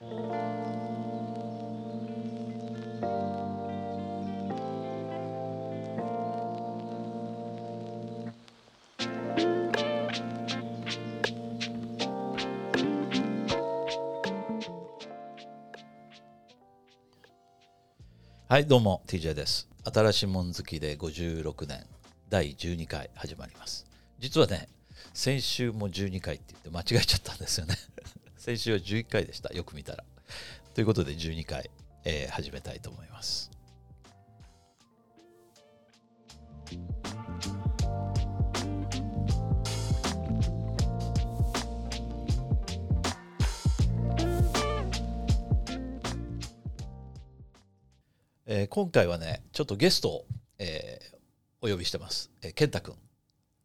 はいどうも TJ です。新しいもん好きで56年第12回始まります。実はね先週も12回って言って間違えちゃったんですよね。先週は11回でした。よく見たら。ということで12回、えー始めたいと思います。えー今回はねちょっとゲストを、えーお呼びしてます、えー、健太くん。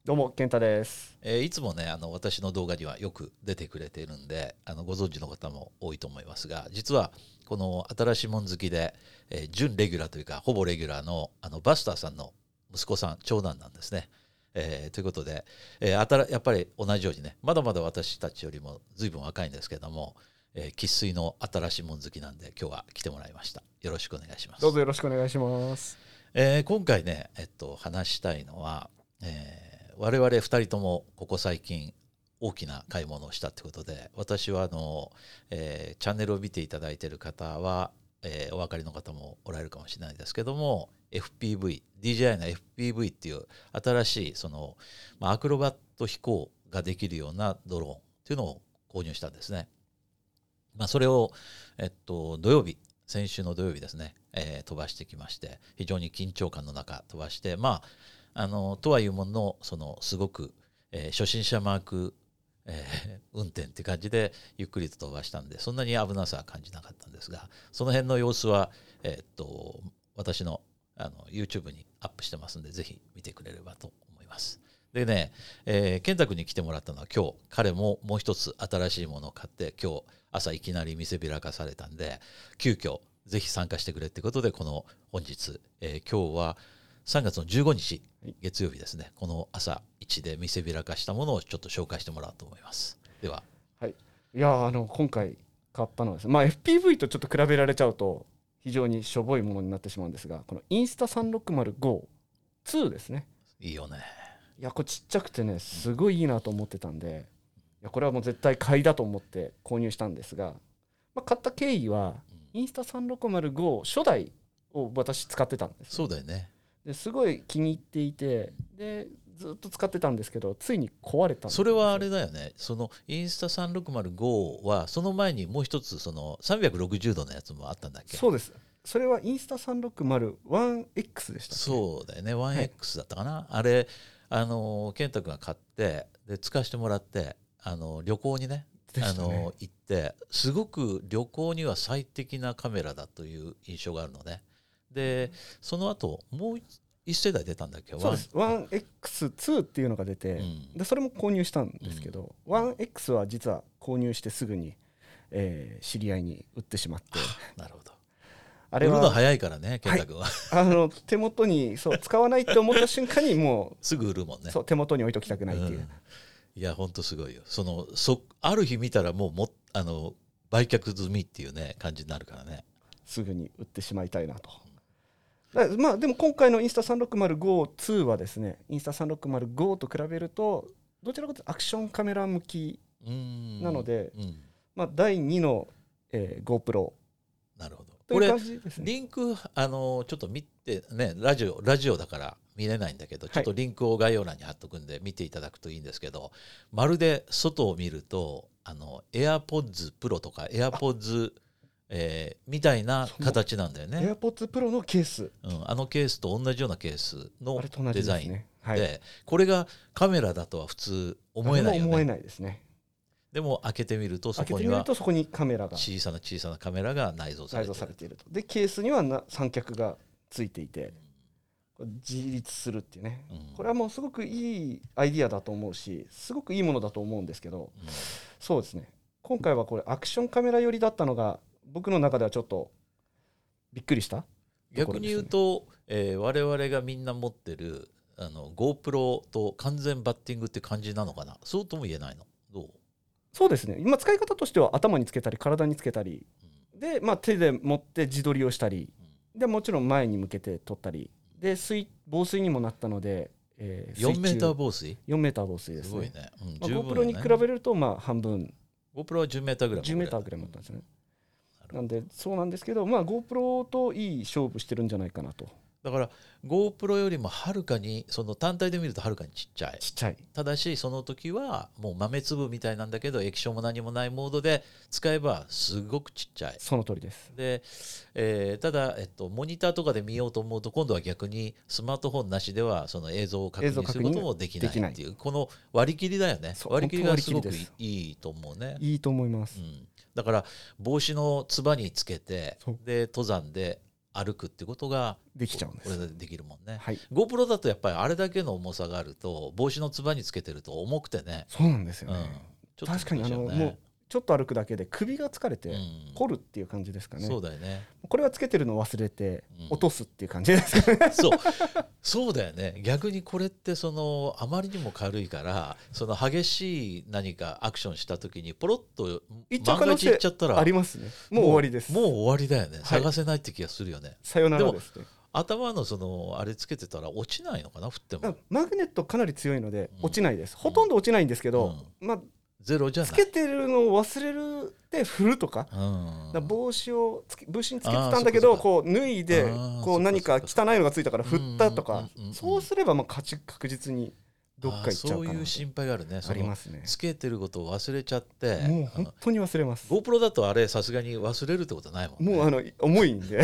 どうも健太です。えーいつもねあの私の動画にはよく出てくれているんであのご存知の方も多いと思いますが実はこの新しいもん好きで、えー準レギュラーというかほぼレギュラーのあのバスターさんの息子さん長男なんですね。えーということで、えーあたらやっぱり同じようにねまだまだ私たちよりも随分若いんですけども生、えー、粋の新しいもん好きなんで今日は来てもらいましたよろしくお願いしますどうぞよろしくお願いします。えー今回ね、えっと、話したいのは、えー我々2人ともここ最近大きな買い物をしたってことで私はあの、えーチャンネルを見ていただいている方は、えーお分かりの方もおられるかもしれないですけども FPV DJI の FPV っていう新しいその、まあ、アクロバット飛行ができるようなドローンっていうのを購入したんですね。まあ、それを、えっと、土曜日先週の土曜日ですね、えー飛ばしてきまして非常に緊張感の中飛ばしてまああのとはいうもののそのすごく、えー初心者マーク、えー 運転って感じでゆっくりと飛ばしたんでそんなに危なさは感じなかったんですがその辺の様子は、えーっと私のあの YouTube にアップしてますんでぜひ見てくれればと思います。でね、えー健太君に来てもらったのは今日彼ももう一つ新しいものを買って今日朝いきなり見せびらかされたんで急遽ぜひ参加してくれってことでこの本日、えー今日は3月の15日月曜日ですね。この朝一で見せびらかしたものをちょっと紹介してもらおうと思います。では。はい。いやーあの今回買ったのはですね、まあ FPV とちょっと比べられちゃうと非常にしょぼいものになってしまうんですが、このインスタ360 GO 2ですね。いいよね。いやこれちっちゃくてねすごいいいなと思ってたんで、いやこれはもう絶対買いだと思って購入したんですが、まあ買った経緯はインスタ360 GO 初代を私使ってたんです。そうだよねですごい気に入っていてでずっと使ってたんですけどついに壊れたそれはあれだよね。そのインスタ360はその前にもう一つその360度のやつもあったんだっけ？そうです。それはインスタ 360-1X でしたそうだよね。1X だったかな、あれあの健太君が買ってで使わせてもらってあの旅行にねね。の行ってすごく旅行には最適なカメラだという印象があるのねでその後もう一世代出たんだっけ？そうです。1X2 っていうのが出て、うん。でそれも購入したんですけど、1X は実は購入してすぐに、えー知り合いに売ってしまって。なるほど。あれは売るの早いからね健太君は、あの手元にそう使わないって思った瞬間にもすぐ売るもんね。うそう手元に置いときたくないっていう、うん。いやほんとすごいよ。そのそある日見たらもうもあの売却済みっていうね感じになるからね。すぐに売ってしまいたいなと。だまあでも今回のインスタ 360GO2 はですねインスタ 360GO と比べるとどちらかというとアクションカメラ向き、なのでうん、まあ、第2の、えー GoPro なるほど。これ。リンクあのちょっと見てねラジオラジオだから見れないんだけどちょっとリンクを概要欄に貼っとくんで見ていただくといいんですけど、まるで外を見るとあの AirPods Pro とか AirPods、えーみたいな形なんだよね、AirPods Pro のケース。うん、あのケースと同じようなケースのデザインね。はい、でこれがカメラだとは普通思えないよ誰も思えねないですね。でも開けてみるとそこにはとそこにカメラが。小さな小さなカメラが内蔵され内てる蔵されていると。でケースにはな三脚がついていて自立するっていうね。うん。これはもうすごくいいアイディアだと思うしすごくいいものだと思うんですけど。うん。そうですね。今回はこれアクションカメラ寄りだったのが僕の中ではちょっとびっくりしたとこ逆に言うと、えー我々がみんな持ってるあの GoPro と完全バッティングって感じなのかな？そうとも言えないの？どう？そうですね。今使い方としては頭につけたり体につけたり。で、まあ、手で持って自撮りをしたり。でもちろん前に向けて撮ったり。で水防水にもなったので、えー、4メーター防水？4メーター防水ですね。すごいね、うんまあ、GoPro に比べるとまあ半分。GoPro は10メーターぐらい10メーターぐらい持ったんですねなんでそうなんですけど、まあ、GoPro といい勝負してるんじゃないかなと。だから GoPro よりもはるかにその単体で見るとはるかにちっちゃい。ちっちゃい。ただしその時はもう豆粒みたいなんだけど液晶も何もないモードで使えばすごくちっちゃい。その通りです。で、えー、ただ、えっと、モニターとかで見ようと思うと今度は逆にスマートフォンなしではその映像を確認することもできないっていうこの割り切りだよね。割り切りがすごくいいと思うね。いいと思います、うん、だから帽子のつばにつけてで登山で歩くってことができちゃうんです。これでできるもんね、はい、GoPro だとやっぱりあれだけの重さがあると帽子のつばにつけてると重くてね。そうなんですよね、うん、確かにあのもうちょっと歩くだけで首が疲れて凝るっていう感じですかね、うん、そうだよね。これはつけてるの忘れて落とすっていう感じですかね、うん、そう。そうだよね。逆にこれってそのあまりにも軽いからその激しい何かアクションした時にポロッと万が一いっちゃったらありますね。もう終わりです。もう終わりだよね、はい、探せないって気がするよね。さよならです。ね頭のそのあれつけてたら落ちないのかな振っても。マグネットかなり強いので落ちないです、うん、ほとんど落ちないんですけど、うん、まあゼロじゃつけてるのを忘れるで振るとか,、うん、帽子をつけ帽子につけてたんだけどこう脱いでこう何か汚いのがついたから振ったとかそうすればまあ勝ち確実にどっか行っちゃうそういう心配があるねありますね。つけてることを忘れちゃって。もう本当に忘れます。GoPro だとあれさすがに忘れるってことないもんね。もうあの重いんで。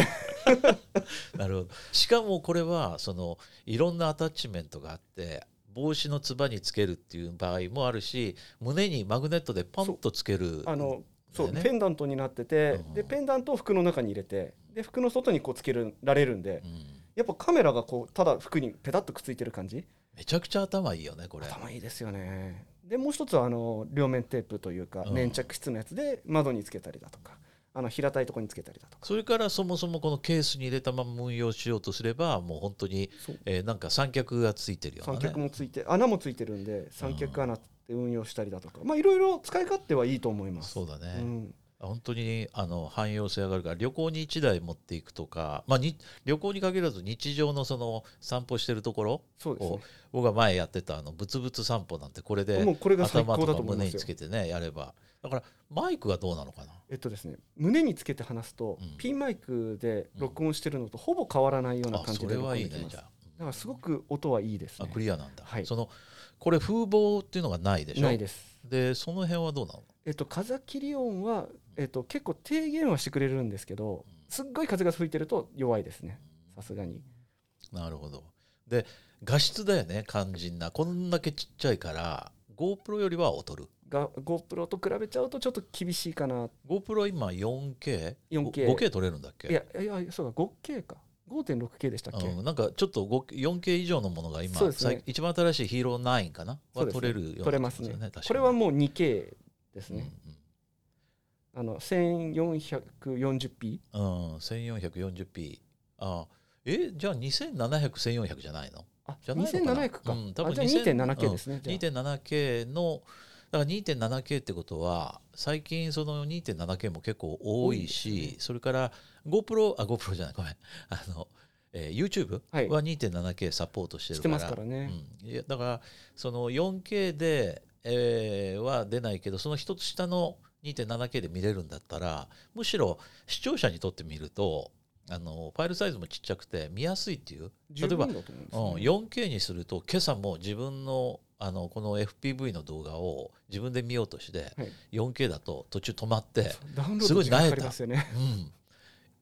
なるほど。しかもこれはそのいろんなアタッチメントがあって帽子のつばにつけるっていう場合もあるし胸にマグネットでポンとつけるあのそう、ペンダントになってて、うん、でペンダントを服の中に入れてで服の外にこうつけられるんで、うん、やっぱカメラがこうただ服にペタッとくっついてる感じ？めちゃくちゃ頭いいよねこれ。頭いいですよね。でもう一つはあの両面テープというか、粘着質のやつで窓につけたりだとかあの平たいところにつけたりだとか。それからそもそもこのケースに入れたまま運用しようとすればもう本当に、えー、なんか三脚がついてるような、ね、三脚もついて穴もついてるんで三脚穴って運用したりだとか、まあいろいろ使い勝手はいいと思います。そうだね、うん。本当にあの汎用性上がるから旅行に1台持っていくとか、まあ、に旅行に限らず日常のその散歩してるところそうです、ね、僕が前やってたあのブツブツ散歩なんてこれで頭とか胸につけてねやればだからマイクはどうなのかな？えっとですね胸につけて話すと、うん、ピンマイクで録音してるのとほぼ変わらないような感じで、うん、それはいいねじゃあ。だからすごく音はいいですね。クリアなんだ、はい、そのこれ風貌っていうのがないでしょ？ないです。でその辺はどうなの？えっと風切り音は、えっと、結構低減はしてくれるんですけどすっごい風が吹いてると弱いですね。さすがに。なるほど。で画質だよね肝心な。こんだけちっちゃいから GoPro よりは劣るが GoPro と比べちゃうとちょっと厳しいかな。GoPro 今 4K?4K 4K 撮れるんだっけ？いやいやそうか 5K か。5.6K でしたっけ、うん、なんかちょっと 4K 以上のものが今、ね、一番新しいヒーロー9かな？は撮れるような、ね、撮れますね。これはもう 2K ですね、うんうん、あの 1440p うん 1440p あえじゃあ27001400400じゃないの？あじゃないのか2700か、うん、多分じゃあ 2.7K ですね、うん、2.7K のだから 2.7K ってことは最近その 2.7K も結構多いし、ね、それから GoPro あ GoPro じゃないごめん。あの、えー、YouTube は 2.7K サポートしてるから、はい、からね、うん、いやだからその 4K で、えー、は出ないけどその一つ下の 2.7K で見れるんだったらむしろ視聴者にとってみるとあのファイルサイズもちっちゃくて見やすいっていう。例えば、ね、うん、4K にすると今朝も自分のあのこの FPV の動画を自分で見ようとして、はい、4K だと途中止まってすごい慣れた、ね、うん、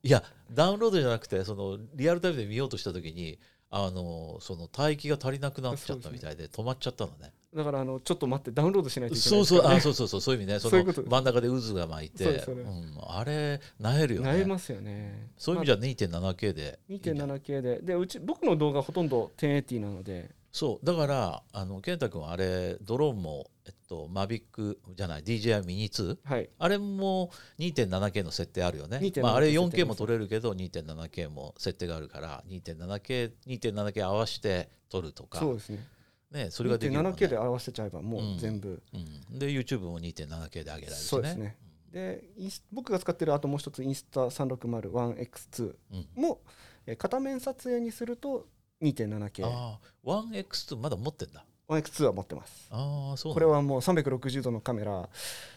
いやダウンロードじゃなくてそのリアルタイムで見ようとした時にあのその帯域が足りなくなっちゃったみたいで止まっちゃったのねだからあのちょっと待ってダウンロードしないといけない、ね、そうそうあそうそうそうそういう意味ね。その真ん中で渦が巻いて。う、ん、あれなえるよね。なえますよね。そういう意味じゃ 2.7K で。いい 2.7K で。でうち僕の動画ほとんど1080なので。そう。だからあの健太君はあれドローンも、えっと、マビックじゃない DJI ミニ2、はい、あれも 2.7K の設定あるよね、まあ、あれ 4K も撮れるけど 2.7K も設定があるから 2.7K, 2.7K 合わせて撮るとか。そうですねね、それができるね、2.7K で合わせちゃえばもう全部、うん、で YouTube も 2.7K で上げられるしね。そうですね。でインス僕が使ってるあともう一つインスタ 3601X2 うん。も、えー片面撮影にすると 2.7K ああ 1X2 まだ持ってんだ。1X2 は持ってます。ああそうこれはもう360度のカメラ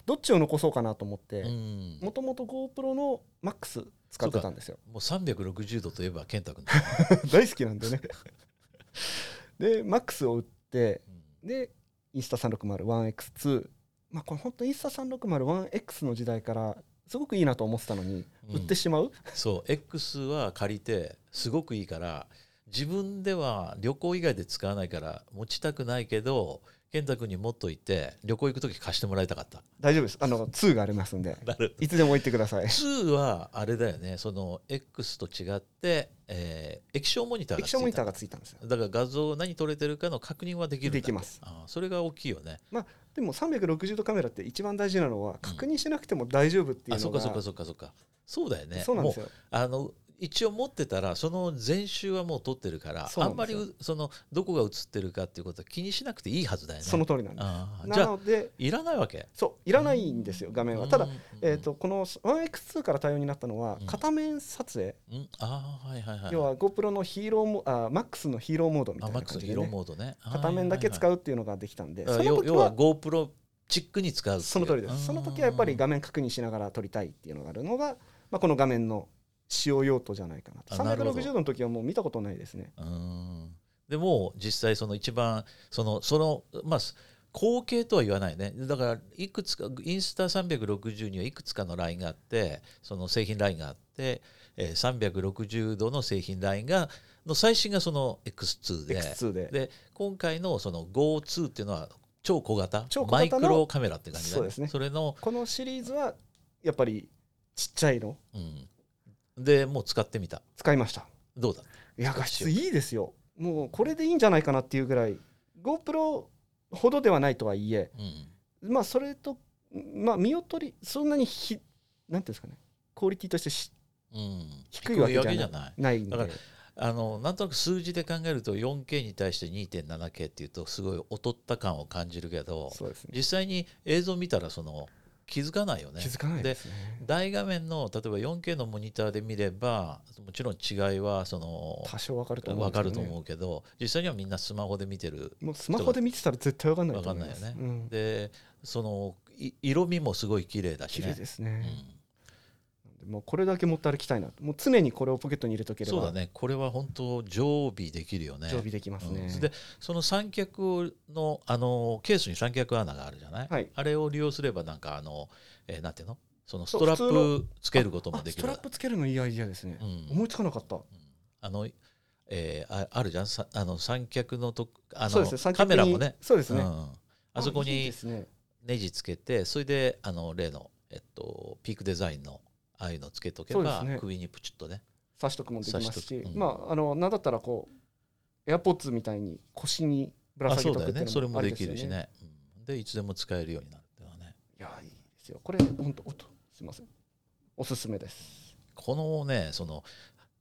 どっちを残そうかなと思ってうん。もともと GoPro の MAX 使ってたんですよ。もう360度といえば健太君だ、大好きなんでね。で MAX を売ってうんでインスタ 3601X2 まあこれ本当インスタ 3601X の時代からすごくいいなと思ってたのにうん。売ってしまう、そう X は借りてすごくいいから自分では旅行以外で使わないから持ちたくないけど健太君に持っといて旅行行く時貸してもらいたかった。大丈夫です。あの2がありますんで。いつでも行ってください。2はあれだよね。その X と違って、えー液晶モニターがついた液晶モニターがついたんですよ。だから画像何撮れてるかの確認はできるできます。あーそれが大きいよね。でも360度カメラって一番大事なのは確認しなくても大丈夫っていうのが、あそっかそっかそっかそっか。そうだよね。そうなんですよ。あの一応持ってたらその前週はもう撮ってるからあんまりそのどこが映ってるかっていうことは気にしなくていいはずだよね。その通りなんです。あー。じゃあなのでいらないわけ？そういらないんですよ画面は。ただうんえー、とこの 1X2 から対応になったのはうん。片面撮影、うん。ああはいはいはい。要は GoPro のヒーローモあ MAX のヒーローモードみたあいマックスヒーローな感じでねモードね。片面だけ使ううっていうのができたんで、あその時要要はは GoPro チックに使うその通りです。その時はやっぱりうん画面確認しながら撮りたいっていうのがあるのが、まあ、この画面の使用用途じゃないかな。とあなるほど。360度の時はもう見たことないですね。うん。でも実際その一番そのそのまあ後継とは言わないね。だからいくつかインスタ360にはいくつかのラインがあってその製品ラインがあって、えー、360度の製品ラインがの最新がその X2 で。X2 で。で今回のその GO2 っていうのは超小型？マイクロカメラって感じだそうですね。それの、このシリーズはやっぱりちっちゃいの。うん、でもう使ってみた。使いました。どうだ？いや画質いいですよ。もうこれでいいんじゃないかなっていうぐらい GoPro ほどではないとはいえうんまあそれとまあ見劣りそんなにひなんていうんですかねクオリティとしてしうん、低いわけじゃ低ないないだからあのなんとなく数字で考えると 4K に対して 2.7K っていうとすごい劣った感を感じるけどね。実際に映像見たらその気づかないよね。気づかないですね。大画面の例えば 4K のモニターで見ればもちろん違いはその多少わかると思うね。かると思うけど実際にはみんなスマホで見てるもうスマホで見てたら絶対わかんないと分かんないよね、うん。でそのい色味もすごい綺麗だし綺麗ねですね、うんもうこれだけ持って歩きたいなもう常にこれをポケットに入れとければそうだね。これは本当常備できるよね。常備できますね、うん。でその三脚のあのケースに三脚穴があるじゃない、はい。あれを利用すればなんかあの、えーなんていうの？そのストラップつけることもできる。あストラップつけるのいいアイディアですね、うん。思いつかなかった。あの、えーああるじゃん？さあの三脚のとあのカにメラもね。そうですね、うん。あそこにネジつけてそれであの例の、えっと、ピークデザインのああいうのつけとけば、ね。首にプチッとね。刺しとくもできますし、うん。まああのなんだったらこうエアポッツみたいに腰にぶら下げとくっていうだよね。それもできるしね。ねうん。でいつでも使えるようになるっていうのはね。いやいいですよ。これ本当おっとすいません。おすすめです。このねその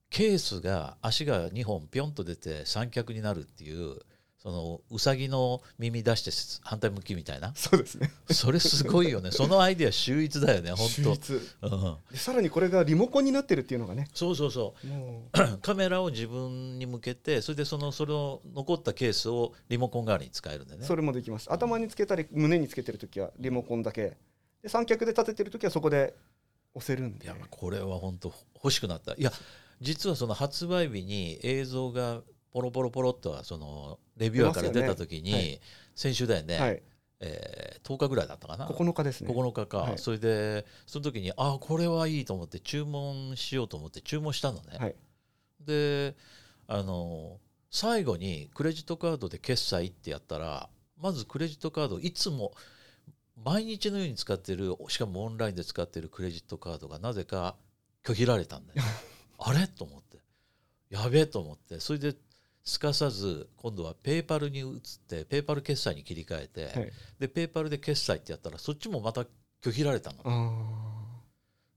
ケースが足が2本ピョンと出て三脚になるっていうそのうさぎの耳出して反対向きみたいな。そうですね。それすごいよね。そのアイデア秀逸だよね本秀逸。当、うん、でさらにこれがリモコンになってるっていうのがね。そうそうそもう。カメラを自分に向けてそれでそのそれを残ったケースをリモコン代わりに使えるんでね。うそれもできます。頭につけたり胸につけてる時はリモコンだけ。で三脚で立ててる時はそこで押せるんで。いやこれは本当欲しくなった。いや実はその発売日に映像がポロポロポロっとはそのレビュアーから出た時に、出ますよね。先週だよね、はい。えー10日ぐらいだったかな。9日ですね。9日か、はい。それでその時にあこれはいいと思って注文しようと思って注文したのね、はい。であの最後にクレジットカードで決済ってやったらまずクレジットカードいつも毎日のように使ってるしかもオンラインで使ってるクレジットカードがなぜか拒否られたんだよ あれ？と思って。やべえと思って。それですかさず今度はペーパルに移ってペーパル決済に切り替えて、はい。でペーパルで決済ってやったらそっちもまた拒否られたの。あ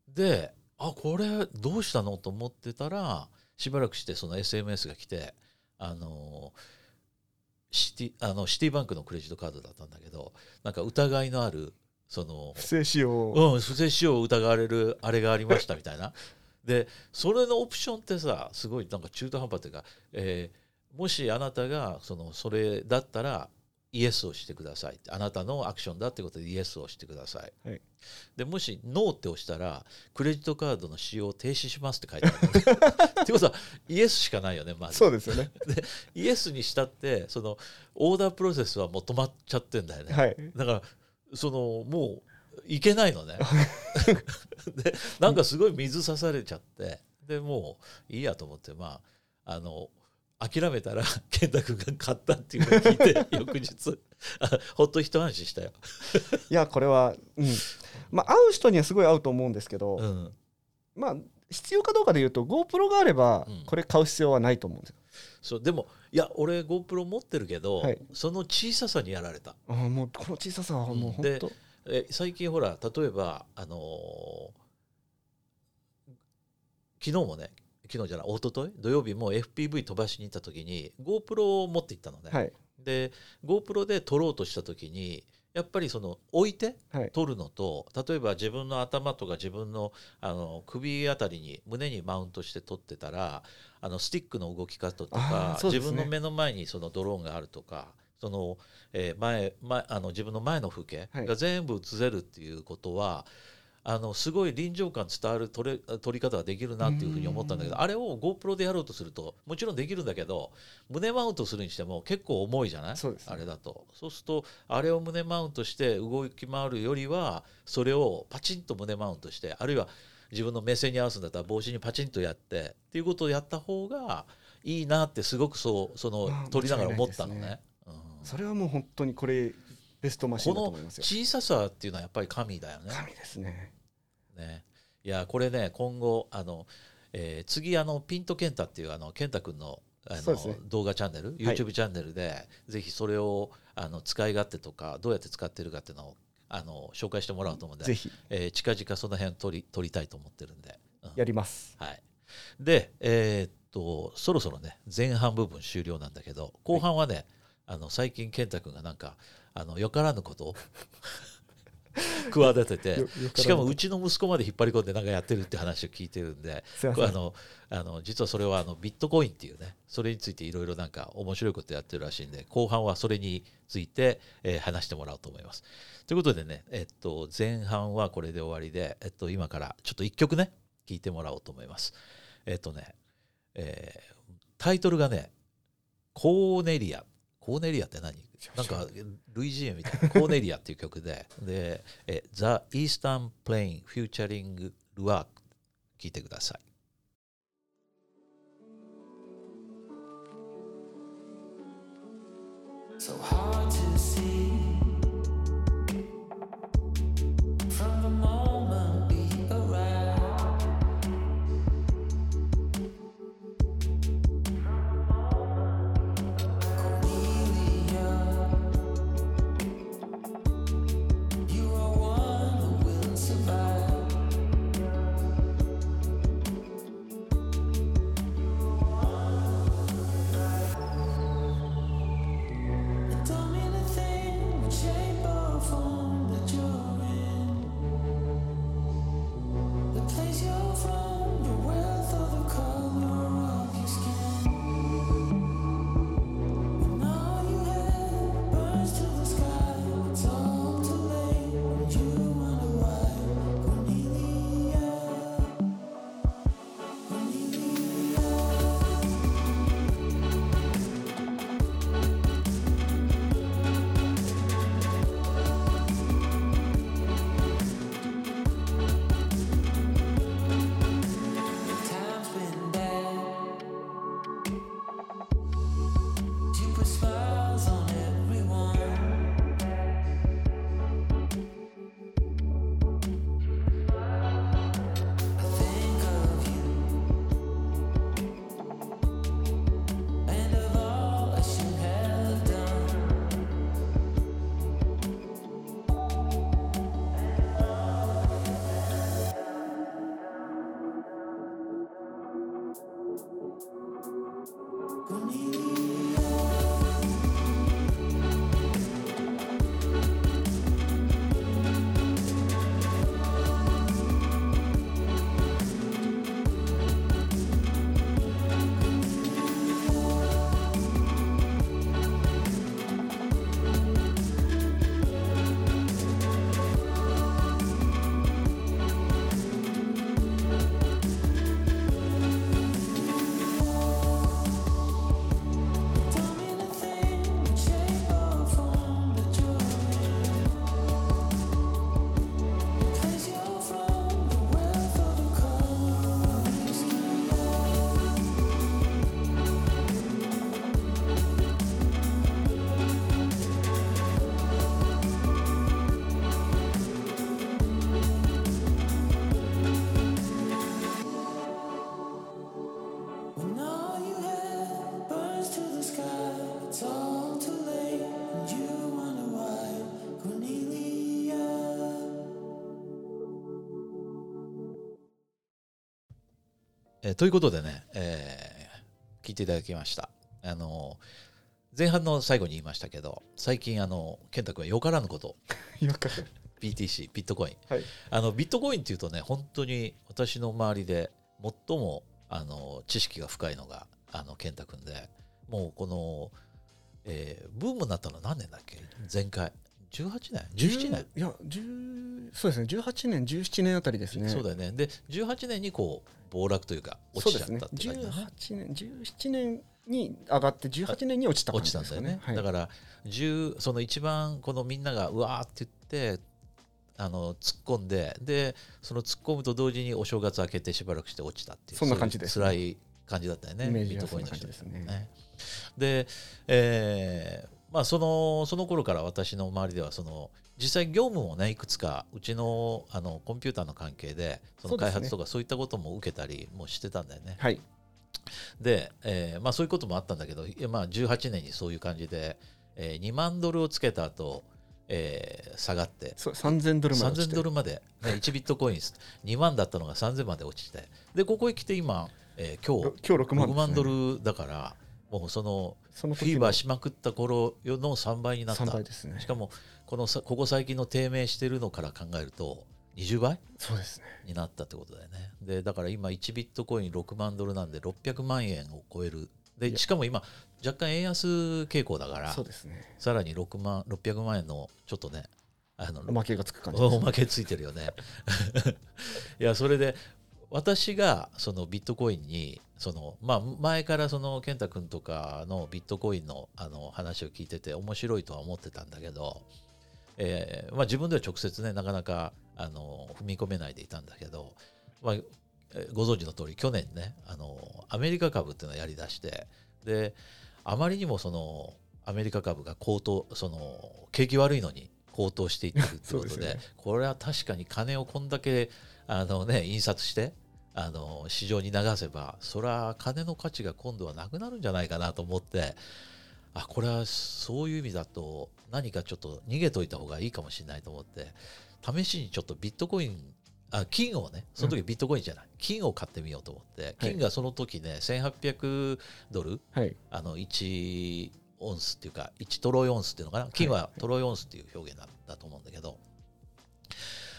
であこれどうしたのと思ってたらしばらくしてその SMS が来てあのシティあのシティバンクのクレジットカードだったんだけどなんか疑いのあるその不正使用、うん、不正使用を疑われるあれがありましたみたいな。でそれのオプションってさすごいなんか中途半端というか、えーもしあなたがそのそれだったらイエスをしてくださいあなたのアクションだってことでイエスをしてください、はい。でもしノーって押したらクレジットカードの使用を停止しますって書いてあるってことはイエスしかないよねまず。そうですよね。イエスにしたってそのオーダープロセスはもう止まっちゃってんだよね、はい。だからそのもういけないのね。でなんかすごい水刺されちゃって。でもういいやと思ってまああの諦めたら 健太君が買ったっていうのを聞いて 翌日。あほっと一安心したよ、いやこれは、うん、まあ会う人にはすごい合うと思うんですけど、うん、まあ必要かどうかで言うと GoPro があればうん。これ買う必要はないと思うんですよ、そうでもいや俺 GoPro 持ってるけど、はい。その小ささにやられた。あーもうこの小ささはもう本当、え最近ほら例えばあのー昨日もね昨日じゃない一昨日？土曜日も FPV 飛ばしに行った時に GoPro を持って行ったのね、はい。で GoPro で撮ろうとした時にやっぱりその置いてはい。撮るのと例えば自分の頭とか自分のあの首あたりに胸にマウントして撮ってたらあのスティックの動き方とあか、ね。自分の目の前にそのドローンがあるとかその、えー前前あの自分の前の風景はい。が全部映せるっていうことは、あのすごい臨場感伝わる撮れ撮り方ができるなっていうふうに思ったんだけどあれを GoPro でやろうとするともちろんできるんだけど胸マウントするにしても結構重いじゃない？そうですね。あれだと。そうするとあれを胸マウントして動き回るよりはそれをパチンと胸マウントしてあるいは自分の目線に合わすんだったら帽子にパチンとやってっていうことをやった方がいいなってすごくそうその撮りながら思ったのね。うん。それはもう本当にこれベストマシンだと思いますよ。小ささっていうのはやっぱり神だよね。神ですね。ね。いやこれね今後あの、えー次あのピントケンタっていうあのケンタ君のあの、ね。動画チャンネルはい。YouTube チャンネルで、ぜひそれをあの使い勝手とかどうやって使ってるかっていうのをあの紹介してもらおうと思うんでぜひ。えー近々その辺撮り撮りたいと思ってるんで、うん。やります。はい、でえーっとそろそろね前半部分終了なんだけど後半はね、あの最近健太君がなんかあのよからぬことを。企てて。しかもうちの息子まで引っ張り込んでなんかやってるって話を聞いてるんであのあの実はそれはあのビットコインっていうねそれについていろいろなんか面白いことやってるらしいんで後半はそれについて、えー話してもらおうと思います。ということでね、えっと、前半はこれで終わりで、えっと、今からちょっと一曲ね聴いてもらおうと思います。えっとね、えータイトルがね「コーネリア」コーネリアって何？なんかルイジエみたいなコーネリアっていう曲で で「え The Eastern Plain Featuring ルアーク」聴いてください。So hard to see えーということでね、えー聞いていただきました。あの前半の最後に言いましたけど最近あの健太君はよからぬこと。BTC ビットコイン。はい。あのビットコインっていうとね本当に私の周りで最もあの知識が深いのがあの健太君で。もうこの、えーブームになったのは何年だっけ？前回。18年？17年？いや10そうですね。18年17年あたりですね。そうだよね。で18年にこう暴落というか落ちちゃったって感じだね。18年17年に上がって18年に落ちた感落ちじですかたんだよね、はい。だから10その一番このみんながうわーって言ってあの突っ込んででその突っ込むと同時にお正月明けてしばらくして落ちたっていうそんな感じですそういう辛い感じだったよね。イメージビットコインの人ですね。で、えーまあ、そのその頃から私の周りではその実際業務もねいくつかうちのあのコンピューターの関係でその開発とかそういったことも受けたりもしてたんだよね。はい。で、えーまあ、そういうこともあったんだけど、まあ、18年にそういう感じで、えー2万ドルをつけた後、えー下がって。そう3000ドルまで落ち3000てドルまで、ね、1ビットコイン2 万だったのが3000まで落ちて。でここへ来て今、えー今日今日6万6万ドルルだからもうそのフィーバーしまくった頃の3倍になった。3倍ですね。しかもこのさここ最近の低迷してるのから考えると20倍？そうですねになったってことだよね。でだから今1ビットコイン6万ドルなんで600万円を超える。いでやしかも今若干円安傾向だからそうですねさらに6万600万円のちょっとねあのおまけがつく感じですおまけついてるよね。いやそれで私がそのビットコインにその、まあ、前からその健太君とかのビットコインのあの話を聞いてて面白いとは思ってたんだけど、えーまあ、自分では直接ねなかなかあの踏み込めないでいたんだけど、まあ、えーご存知の通り去年ねあのアメリカ株っていうのをやりだしてであまりにもそのアメリカ株が高騰その景気悪いのに高騰していってるとでそうですよね。これは確かに金をこんだけあの、ね、印刷してあの市場に流せばそれは金の価値が今度はなくなるんじゃないかなと思ってあこれはそういう意味だと何かちょっと逃げといた方がいいかもしれないと思って試しにちょっとビットコインあ金をねその時ビットコインじゃない、金を買ってみようと思って金がその時ね1800ドルはい。あの1オンスっていうか1トロイオンスっていうのかな金はトロイオンスっていう表現だだと思うんだけど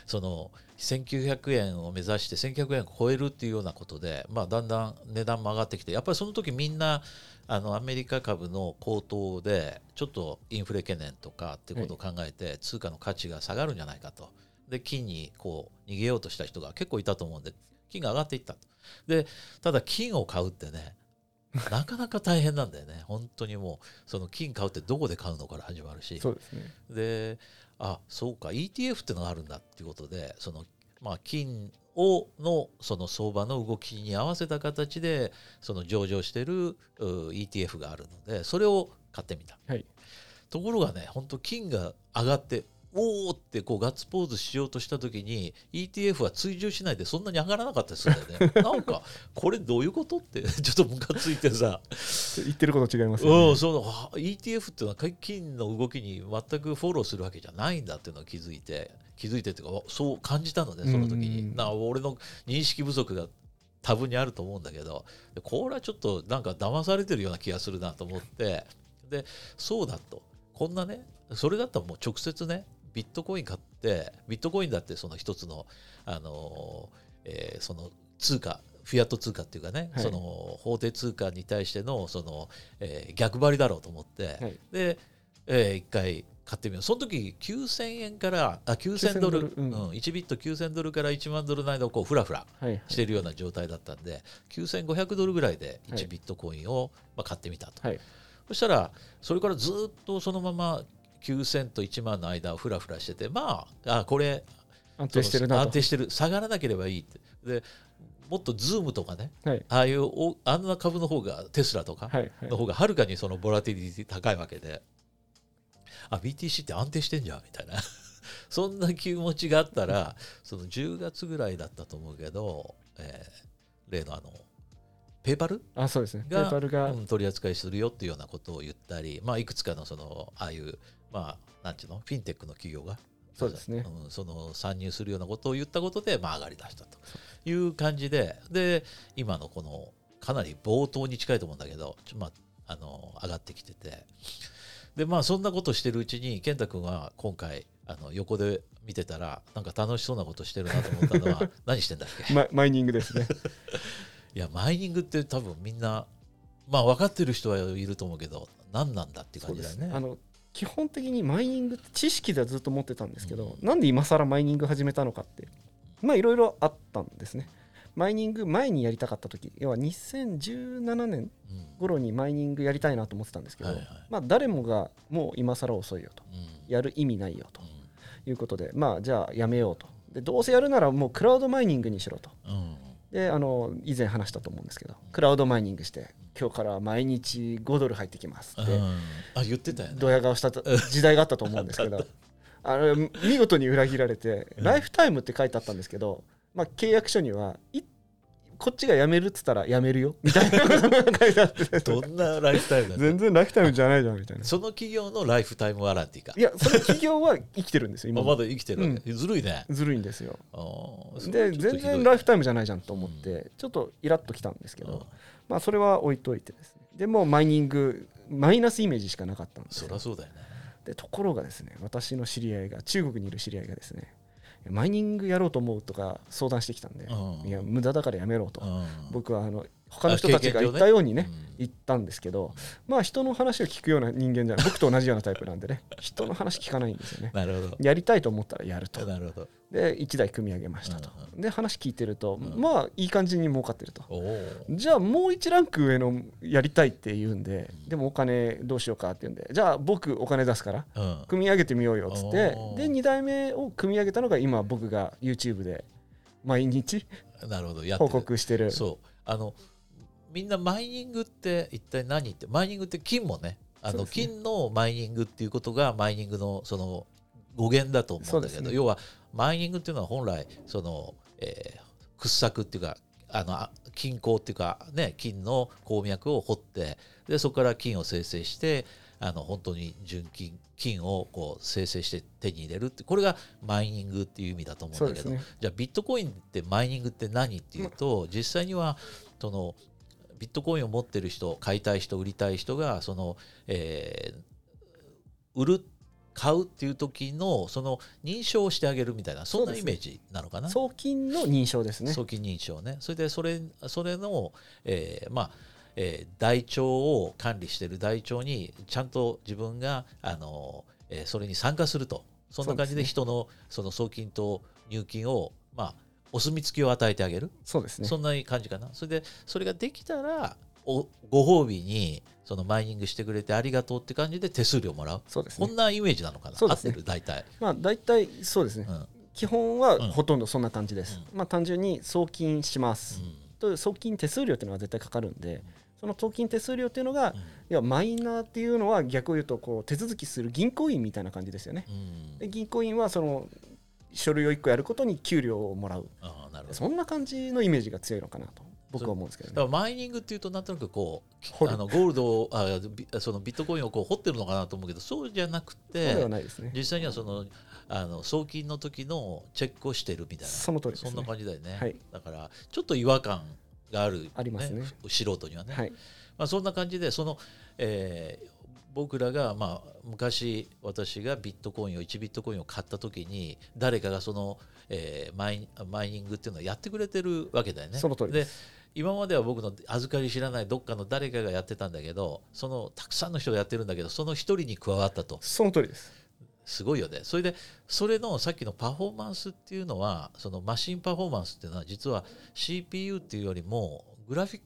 その1900円を目指して1900円を超えるっていうようなことで、まあ、だんだん値段も上がってきてやっぱりその時みんなあのアメリカ株の高騰でちょっとインフレ懸念とかっていうことを考えて通貨の価値が下がるんじゃないかと。で金にこう逃げようとした人が結構いたと思うんで金が上がっていったと。でただ金を買うってね なかなか大変なんだよね。本当にもうその金買うってどこで買うのから始まるし。そうですね。であそうか ETF っていうのがあるんだっていうことでそのまあ金をのその相場の動きに合わせた形でその上場してるう ETF があるのでそれを買ってみた。はい。ところがね本当金が上がっておーってこうガッツポーズしようとした時に ETF は追従しないでそんなに上がらなかったりすよね。なんかこれどういうことってちょっとムカついてさ。言ってること違いますうよね。ん、そのあ ETF っていうのは金の動きに全くフォローするわけじゃないんだっていうのを気づいて気づいてっていうかそう感じたのねその時うんにな俺の認識不足が多分にあると思うんだけどでこれはちょっとなんか騙されてるような気がするなと思ってでそうだと。こんなねそれだったらもう直接ねビットコイン買ってビットコインだってその一つのあの、えーその通貨フィアット通貨っていうかね、はい。その法定通貨に対してのその、えー逆張りだろうと思って、はい。で、えー一回買ってみよう。その時9000円からあ9000ドル9000ドルうん。うん1ビット9000ドルから1万ドルの間をこうフラフラはいはい。しているような状態だったんで9500ドルぐらいではい。1ビットコインをまあ買ってみたと、はい。そしたらそれからずっとそのまま9000と1万の間をフラフラしててまああこれ安定してるなと。安定してる。下がらなければいいって。でもっとズームとかねはい。ああいうおあんな株の方がテスラとかはいはい。の方がはるかにそのボラティリティ高いわけであ BTC って安定してんじゃんみたいな。そんな気持ちがあったらその10月ぐらいだったと思うけど、えー例のあのペーパル？あそうですね。ペがーパルがうん取り扱いするよっていうようなことを言ったり、まあ、いくつかのそのああいう、まあ、なんていうの？フィンテックの企業がそうですね。んその参入するようなことを言ったことで、まあ、上がりだしたと。いう感じでで今のこのかなり冒頭に近いと思うんだけどちょ、まあ、あの上がってきててでまあそんなことしてるうちに健太君は今回あの横で見てたらなんか楽しそうなことしてるなと思ったのは 何してんだっけ？ママイニングですね。いやマイニングって多分みんなまあ分かってる人はいると思うけど何なんだって感じだよね。あの基本的にマイニングって知識ではずっと持ってたんですけど、なんで今更マイニング始めたのかってまあいろいろあったんですねマイニング前にやりたかった時要は2017年うん。頃にマイニングやりたいなと思ってたんですけど、まあ誰もがもう今更遅いよと。うん。やる意味ないよと。ういうことでまあじゃあやめようと。でどうせやるならもうクラウドマイニングにしろと。であの以前話したと思うんですけどクラウドマイニングして今日から毎日5ドル入ってきますってうん。あ言ってたよね。ドヤ顔した時代があったと思うんですけど あれ見事に裏切られてライフタイムって書いてあったんですけど、まあ、契約書にはいこっちが辞めるっつったら辞めるよ。みたいなことが書いてあって。どんなライフタイムだ全然ライフタイムじゃないじゃんみたいな。その企業のライフタイムワランティーか？い。やその企業は生きてるんですよ今。まだ生きてるわけ、ずるいね。ずるいんですよ。で全然ライフタイムじゃないじゃんと思ってちょっとイラッときたんですけうん。どまあそれは置いといてですね。でもうマイニングマイナスイメージしかなかったんですそよりゃそうだよね。でところがですね私の知り合いが中国にいる知り合いがですねマイニングやろうと思うとか相談してきたんで、うんいや無駄だからやめろと、うん。僕はあの他の人たちが言ったようにねうん言ったんですけどまあ人の話を聞くような人間じゃない 僕と同じようなタイプなんでね人の話聞かないんですよねなるほど。やりたいと思ったらやるとなるほど。で1台組み上げましたとうんで話聞いてるとんまあいい感じに儲かってると。じゃあもう1ランク上のやりたいって言うんででもお金どうしようかって言うんでじゃあ僕お金出すからうん。組み上げてみようよっつってで2代目を組み上げたのが今僕が YouTube で毎日なるほど。やって報る。告してるそう。あのみんなマイニングって一体何ってマイニングって金もねあの金のマイニングっていうことがマイニングのその語源だと思うんだけど、要はマイニングっていうのは本来その、えー掘削っていうかあのあ金鉱っていうかね金の鉱脈を掘ってでそこから金を生成してあの本当に純金金をこう生成して手に入れるってこれがマイニングっていう意味だと思うんだけど、ね。じゃあビットコインってマイニングって何っていうと実際にはそのビットコインを持ってる人買いたい人売りたい人がその、えー売る買うっていう時のその認証をしてあげるみたいなそんなイメージなのかな、送金の認証ですね。早期認証ね。それでそれそれの、えーまあえー台帳を管理している台帳にちゃんと自分があの、えーそれに参加すると。そんな感じで人のその送金と入金を、まあ、お墨付きを与えてあげる、そうですね。そんな感じかな？それでそれができたらおご褒美にそのマイニングしてくれてありがとうって感じで手数料もらう？そうですね。こんなイメージなのかな、合っそうですね。てる？大体、まあ大体そうですね。うん。うん基本はうん。ほとんどそんな感じです。まあ単純に送金します。と送金手数料っていうのが絶対かかるんでその送金手数料っていうのがうん。いやマイナーっていうのは逆を言うとこう手続きする銀行員みたいな感じですよね。うん。で銀行員はその書類を1個やることに給料をもらう。ああなるほど。そんな感じのイメージが強いのかなと僕は思うんですけどね。だからマイニングっていうとなんとなくこうあのゴールドをあビそのビットコインをこう掘ってるのかなと思うけどそうじゃなくてね。実際にはそのあの送金の時のチェックをしてるみたいな。その通りね。そんな感じだよね、はい。だからちょっと違和感がある、ありますね。素人にはね、はい。まあ、そんな感じでその、えー僕らが、まあ、昔私がビットコインを1ビットコインを買った時に誰かがその、えーマイマイニングっていうのをやってくれてるわけだよね。その通りです。今までは僕の預かり知らないどっかの誰かがやってたんだけどそのたくさんの人がやってるんだけどその一人に加わったと。その通りです。すごいよね。それでそれのさっきのパフォーマンスっていうのはそのマシンパフォーマンスっていうのは実は CPU っていうよりもグラフィック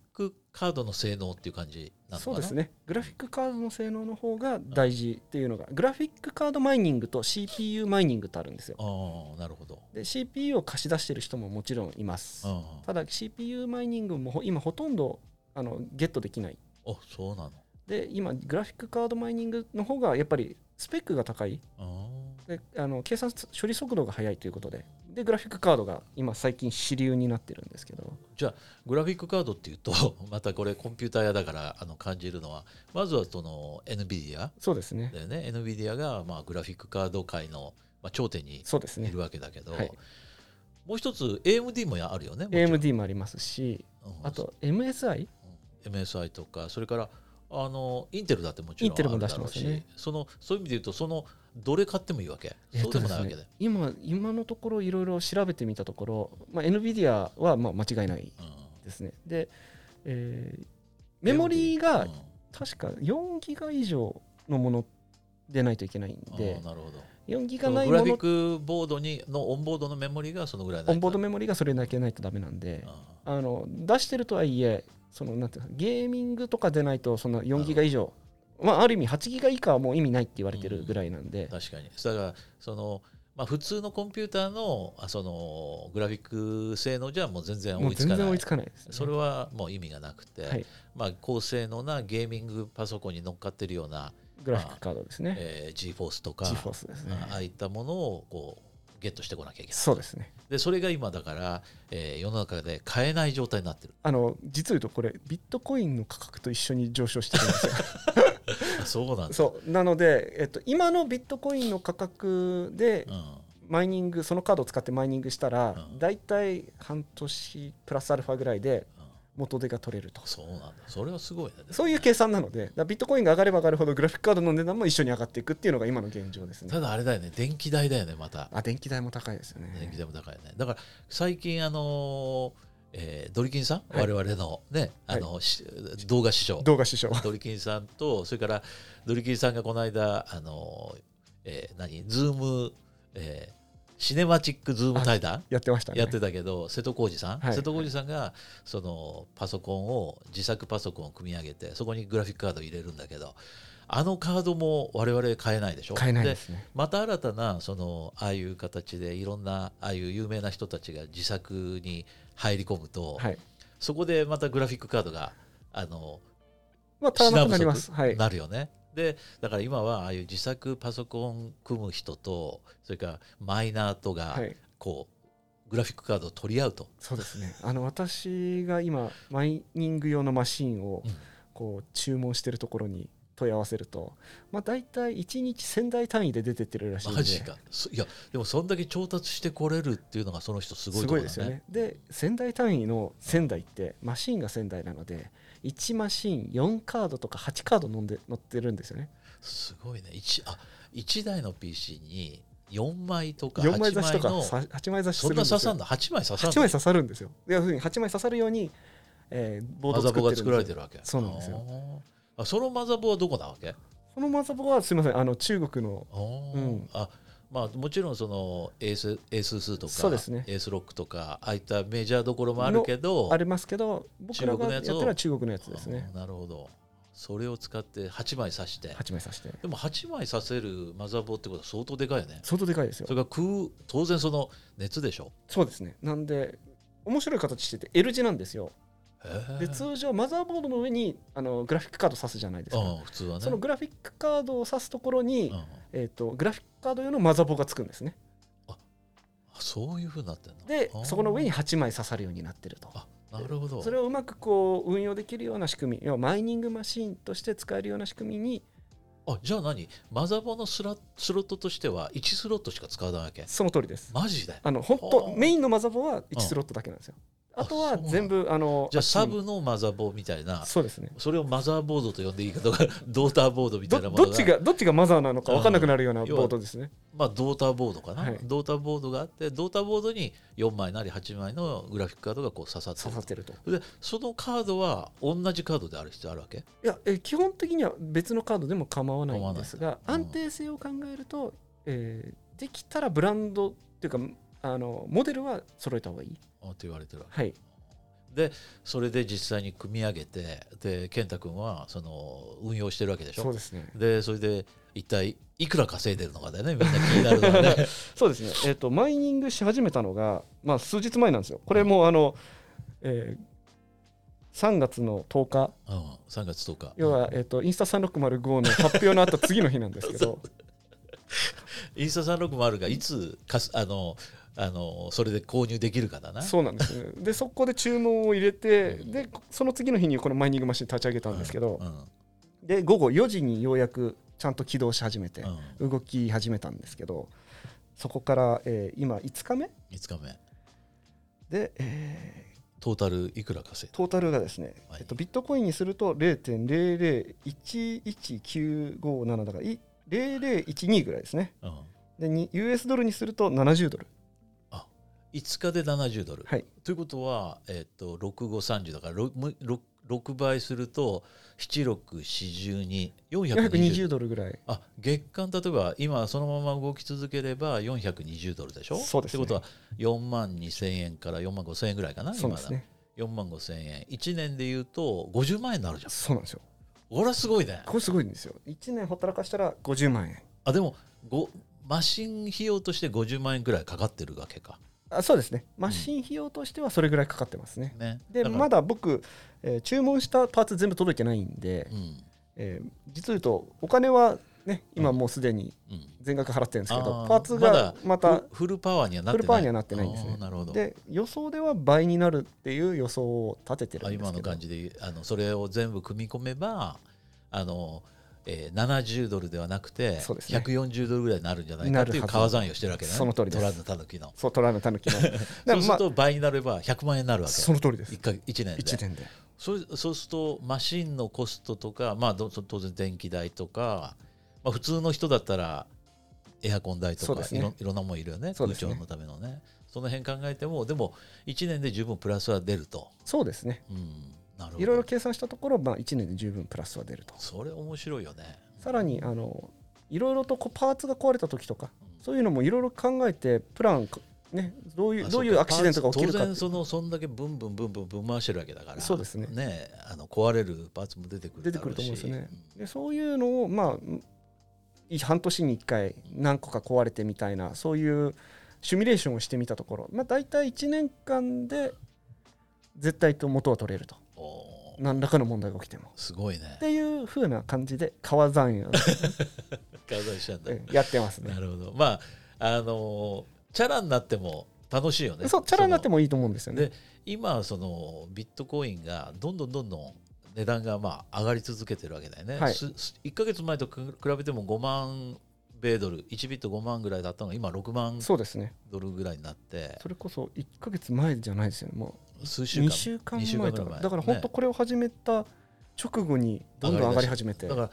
カードの性能っていう感じなのかな？そうですね。グラフィックカードの性能の方が大事っていうのがグラフィックカードマイニングと CPU マイニングとあるんですよ。ああなるほど。で CPU を貸し出してる人ももちろんいます。あただ CPU マイニングもほ今ほとんどあのゲットできない。あそうなの。で今グラフィックカードマイニングの方がやっぱりスペックが高い。あであの計算処理速度が速いということででグラフィックカードが今最近主流になってるんですけど。じゃあグラフィックカードっていうと またこれコンピューター屋だからあの感じるのはまずはその NVIDIA そうですね。だよね。NVIDIA がまあグラフィックカード界のまあ、頂点にいるわけだけど、はい。もう一つ AMD もやあるよねも AMD もありますしうん。あと MSI MSI とかそれからあのインテルだってもちろんあるだろうし出してますね。そのそういう意味で言うとそのどれ買ってもいいわけ、そうでもないわけで。今今のところいろいろ調べてみたところ、まあ、NVIDIA はまあ間違いないうんですね。で、えーメモリーがうん。確か4ギガ以上のものでないといけないんあでーなるほど。4ギそのグラフィックボードにのオンボードのメモリがそのぐらいないとオンボードメモリがそれだけないとダメなんでああの出してるとはいえそのなんていうかゲーミングとかでないとその4ギガ以上まあある意味8ギガ以下はもう意味ないって言われてるぐらいなんで、ー確かに。だからその、まあ、普通のコンピューターのあそのグラフィック性能じゃもう全然も追いつかない。う全然追いつかないですね。それはもう意味がなくて、はい。まあ、高性能なゲーミングパソコンに乗っかってるような、グラフィックカードですね。えー、GForce とか GForce ですね。ああいったものをこうゲットしてこなきゃいけない。そうですね。でそれが今だから、えー世の中で買えない状態になってる。あの実を言うとこれビットコインの価格と一緒に上昇してるんですよ。あそうなんだ。そう。なので、えっと、今のビットコインの価格でうん。マイニングそのカードを使ってマイニングしたらうん。大体半年プラスアルファぐらいでうん元手が取れると。そうなんだ。それはすごいね。そういう計算なのでビットコインが上がれば上がるほどグラフィックカードの値段も一緒に上がっていくっていうのが今の現状ですね。ただあれだよね。電気代だよねまた。あ電気代も高いですよね。電気代も高いよね。だから最近あのーえードリキンさん、はい。我々のねあの、し動画師匠。動画師匠。ドリキンさんとそれからドリキンさんがこの間あのー、えー何？ズーム、えーシネマチックズーム対談？やってましたね。やってたけど瀬戸弘司さん、はい。瀬戸弘司さんがそのパソコンを自作パソコンを組み上げてそこにグラフィックカード入れるんだけどあのカードも我々買えないでしょ？買えないですね。また新たなそのああいう形でいろんなああいう有名な人たちが自作に入り込むと、はい。そこでまたグラフィックカードがあのまあ足らなくなります。はい。なるよね。でだから今はああいう自作パソコン組む人とそれからマイナーとがはい。こうグラフィックカードを取り合うと。そうですね。あの私が今マイニング用のマシンをうん。こう注文してるところに問い合わせると、まあ、大体1日1000台単位で出てってるらしいんで。マジか。そいやでもそんだけ調達してこれるっていうのがその人すごいすところだごいですよね。で1000台単位の1000台ってマシンが1000台なので1マシン4カードとか8カード乗んで乗ってるんですよね。すごいね。一あ1台の PC に4枚とか4枚8差しとか枚のさ8枚差しすそるんですよ。んな刺さん。の？8枚刺さん8の枚刺さるんですよ。要するに8枚刺さるように、えーボーマザドが作られてるわけ。そうなんですよ。あそのマザボはどこなわけ？このマザボはすみませんあの中国のうん。あまあもちろんそのエースエーススとかそうですねエースロックとかああいったメジャーどころもあるけどありますけど僕らがやった中国のやつをのは中国のやつですね。なるほどそれを使って8枚刺して8枚刺してでも8枚刺せるマザボってことは相当でかいよね相当でかいですよそ。れが空当然その熱でしょそうですね。なんで面白い形してて L 字なんですよ。で通常マザーボードの上にあのグラフィックカード挿すじゃないですか。うん普通はね。そのグラフィックカードを挿すところに、うん。えー、とグラフィックカード用のマザボがつくんですね。あそういうふうになってんの？でそこの上に8枚刺さるようになってると。あなるほど。それをうまくこう運用できるような仕組み要はマイニングマシンとして使えるような仕組みにあじゃあ何？マザボのスラスロットとしては1スロットしか使わないわけ？その通りです。マジで？あの本はあ。当メインのマザボは1スロットだけなんですよ。ああとは全部あのじゃあサブのマザボみたいな。そうですね。それをマザーボードと呼んでいいかとか。ドーターボードみたどいなものが。どっちがどっちがマザーなのか分かんなくなるようなうん。ボードですね。まあドーターボードかな、はい。ドーターボードがあってドーターボードに4枚なり8枚のグラフィックカードがこう刺さってる刺さってると。でそのカードは同じカードである必要あるわけ？いやえ基本的には別のカードでも構わないんですが構わない。安定性を考えると、えーできたらブランドっていうかあのモデルは揃えた方がいい。あって言われてるわ。けはい。でそれで実際に組み上げてで健太君はその運用してるわけでしょ？そうですね。でそれで一体いくら稼いでるのかだよねみんな気になるのはね。そうですね。えっ、とマイニングし始めたのがまあ数日前なんですよ。これもあの、えー3月の10日。うん、3月10日。要は、えっとインスタ3605の発表のあった次の日なんですけど。インスタ360がいつかすあのあのそれで購入できるかだな。そうなんですね。でそこで注文を入れてうん。でその次の日にこのマイニングマシン立ち上げたんですけど、うん。で午後4時にようやくちゃんと起動し始めてうん。動き始めたんですけどそこから、えー今5日目？5日目。で、えートータルいくら稼いトータルがですね、はい。えっと、ビットコインにすると0.0011957だからい0012ぐらいですね。た、うん、でに US ドルにすると70ドル5日で70ドル、はい。ということは、えっと6530だから 6, 6倍すると7642 420 420ドルぐらい。あ月間例えば今そのまま動き続ければ420ドルでしょ？そうですね。ってことは4万2000円から4万5000円ぐらいかなそうですね。今だ。4万5000円。1年で言うと50万円になるじゃん。そうなんですよ。これはすごいね。これすごいんですよ。1年ほったらかしたら50万円。あでもごマシン費用として50万円ぐらいかかってるわけかあそうですね。マシン費用としてはそれぐらいかかってますね、ね。でまだ僕、えー注文したパーツ全部届いてないんで、うん。えー実を言うとお金はね今もうすでにうん。全額払ってるんですけど、あー。パーツがまたフフルパワーにはなってない。フルパワーにはなってないんですね。あーなるほど。で予想では倍になるっていう予想を立ててあるんですけど。今の感じであのそれを全部組み込めばあの、えー、70ドルではなくて、ね。140ドルぐらいになるんじゃないかっていう川算をしてるわけね。その通りです。トラのタヌキの。そう虎のたぬきの そうするまあと倍になれば100万円になるわけ。その通りです。1か一年で。1年で。それそうするとマシンのコストとか、まあ、ど当然電気代とか、まあ、普通の人だったらエアコン代とか、ね。いろいろんなもんいるよね。そうですね。空調のためのね。その辺考えてもでも1年で十分プラスは出ると、そうですね。うん、いろいろ計算したところ、まあ、1年で十分プラスは出ると。それ面白いよね。さらにあのいろいろとこうパーツが壊れた時とかそういうのもいろいろ考えてプランねどういうあどういうアクシデントが起きるか当然そのそんだけブンブンブンブンぶん回してるわけだからそうですね。ねあの壊れるパーツも出てくる出てくると思うんですよね。うしでそういうのをまあい半年に1回何個か壊れてみたいなそういうシミュレーションをしてみたところ、まあ、大体1年間で絶対と元は取れると何らかの問題が起きても。すごいね。っていう風な感じで川算を体しちゃうんだ。えやってますね。なるほど。まああのチャラになっても楽しいよね。そうチャラになってももいいと思うんですよね。で今そのビットコインがどんどんどんどん値段がまあ上がり続けてるわけだよね、はい。すす1か月前と比べても5万米ドル1ビット5万ぐらいだったのが今6万そうですね。ドルぐらいになって。それこそ1ヶ月前じゃないですよね。もう数週間。2週間前とかぐらい前だから本当これを始めた直後にどんどん上がり始めて。だから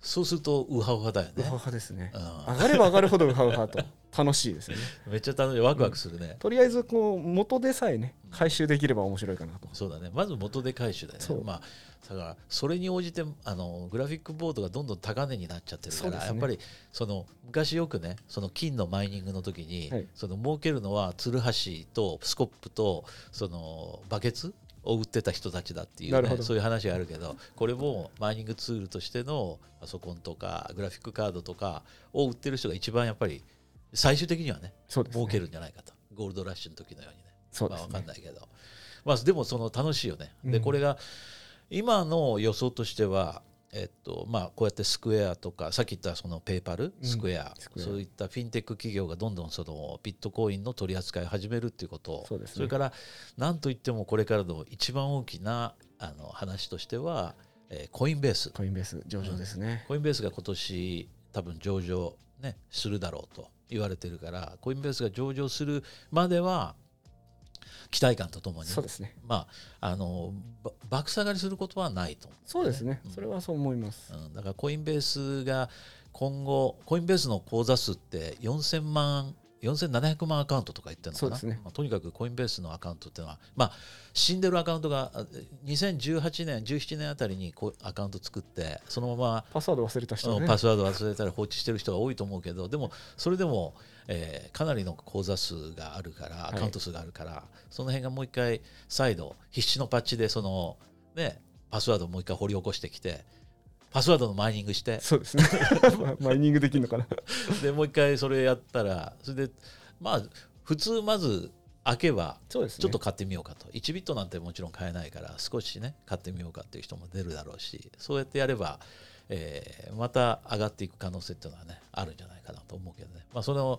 そうするとウハウハだよね。ウハウハですね。う上がれば上がるほどウハウハと楽しいですよね。ん、めっちゃ楽しい。ワクワクするね、とりあえずこう元でさえね回収できれば面白いかなと。そうだね。まず元で回収だよそう。ねまあだからそれに応じてあのグラフィックボードがどんどん高値になっちゃってるから、ね。やっぱりその昔よくねその金のマイニングの時に、はい。その儲けるのはツルハシとスコップとそのバケツを売ってた人たちだっていう、ね、そういう話があるけどこれもマイニングツールとしてのパソコンとかグラフィックカードとかを売ってる人が一番やっぱり最終的にはねそうですね。儲けるんじゃないかと。ゴールドラッシュの時のようにね。そうですね。かんないけど、まあ、でもその楽しいよね。でうん。これが今の予想としては、えっとまあ、こうやってスクエアとかさっき言ったそのペーパルうん。スクエア、スクエア。そういったフィンテック企業がどんどんそのビットコインの取り扱いを始めるっていうこと。そうですね。れから何といってもこれからの一番大きなあの話としては、えーコインベース。コインベース上場ですね、コインベースが今年多分上場、ね、するだろうと言われてるからコインベースが上場するまでは期待感とともにそうですね。まああのば爆下がりすることはないと。思う、そうですね。うん。それはそう思います、うん、だからコインベースが今後コインベースの口座数って4000万4700万アカウントとか言ってるのかな？ね。まあ、とにかくコインベースのアカウントっていうのは、まあ、死んでるアカウントがあ2018年17年あたりにこうアカウント作ってそのままパスワード忘れた人はね。うんパスワード忘れたり放置してる人が多いと思うけどでもそれでも、えーかなりの口座数があるからアい。カウント数があるから、その辺がもう一回再度必死のパッチでその、ね、パスワードをもう一回掘り起こしてきてパスワードのマイニングして。そうですね。マイニングできるのかな。でもう一回それやったらそれでまあ普通まず開けばちょっと買ってみようかと、1ビットなんてもちろん買えないから少しね買ってみようかっていう人も出るだろうしそうやってやれば、えーまた上がっていく可能性っていうのはねあるんじゃないかなと思うけどね。まあその、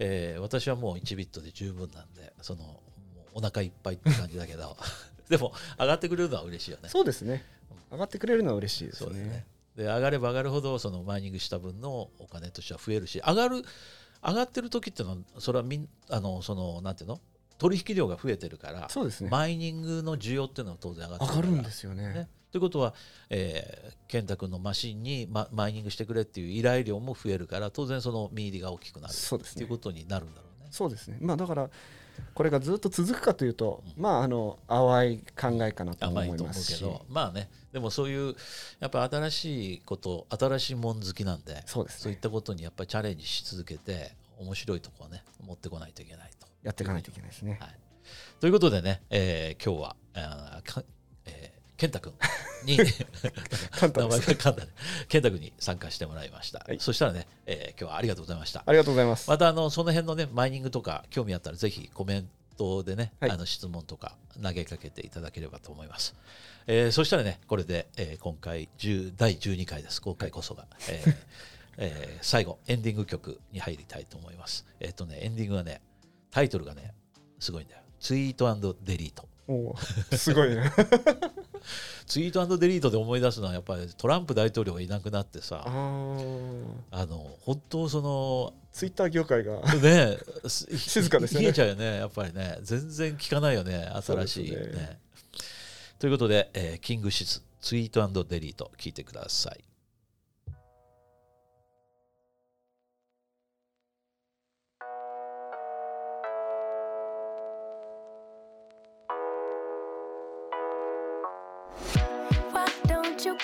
えー私はもう1ビットで十分なんでそのお腹いっぱいって感じだけど。でも上がってくれるのは嬉しいよね。そうですね上がってくれるのは嬉しいですね。ですね。で上がれば上がるほどそのマイニングした分のお金としては増えるし上がる上がってる時っていうのはそれはみんあのそのなんていうの？取引量が増えてるからそうですね。マイニングの需要っていうのは当然上がってるから。上がるんですよね。ね。ということは、えー、健太君のマシンに、ま、マイニングしてくれっていう依頼量も増えるから当然その見入りが大きくなる。そうですね。っていうことになるんだろうね。そうですね。まあだからこれがずっと続くかというと、まああの淡い考えかなと思甘いと思ういますしけど。まあねでもそういうやっぱ新しいこと新しいもん好きなんでそうですね。そういったことにやっぱりチャレンジし続けて面白いところをね持ってこないといけないと。やっていかないといけないですね。はい、ということでね、えー今日はあーか、えー、健太君に 名前が簡単で健太君に参加してもらいました、はい。そしたらね、えー今日はありがとうございました。ありがとうございます。またあのその辺のねマイニングとか興味あったらぜひコメントでね、はい。あの質問とか投げかけていただければと思います、えーそしたらねこれで、えー今回10第12回です。今回こそが、えーえー最後エンディング曲に入りたいと思います。えっ、とねエンディングはねタイトルがねすごいんだよ。ツイートデリート。おーすごいね ツイートデリートで思い出すのはやっぱりトランプ大統領がいなくなってさあの本当そのツイッター業界が。ね す静かですよね。冷えちゃうよねやっぱりね。全然聞かないよね新しいね。ね。ということで、えーキングシズツイートデリート聞いてください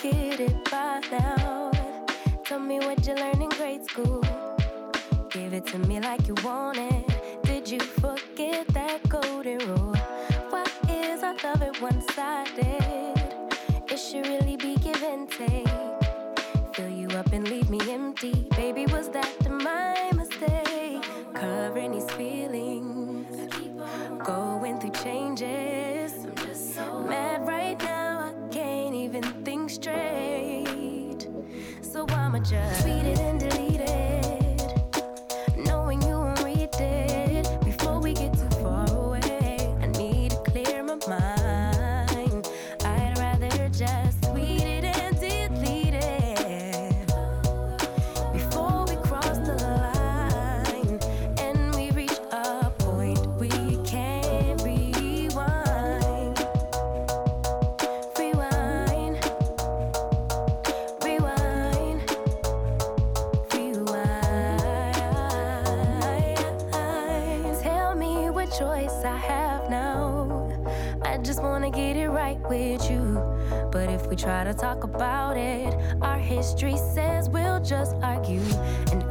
get it by now? Tell me what you learned in grade school. Give it to me like you want it. Did you forget that golden rule? Why is our love at one sided? It should really be give and take. Fill you up and leave me empty. Baby, was that just treated in try to talk about it, our history says we'll just argue. And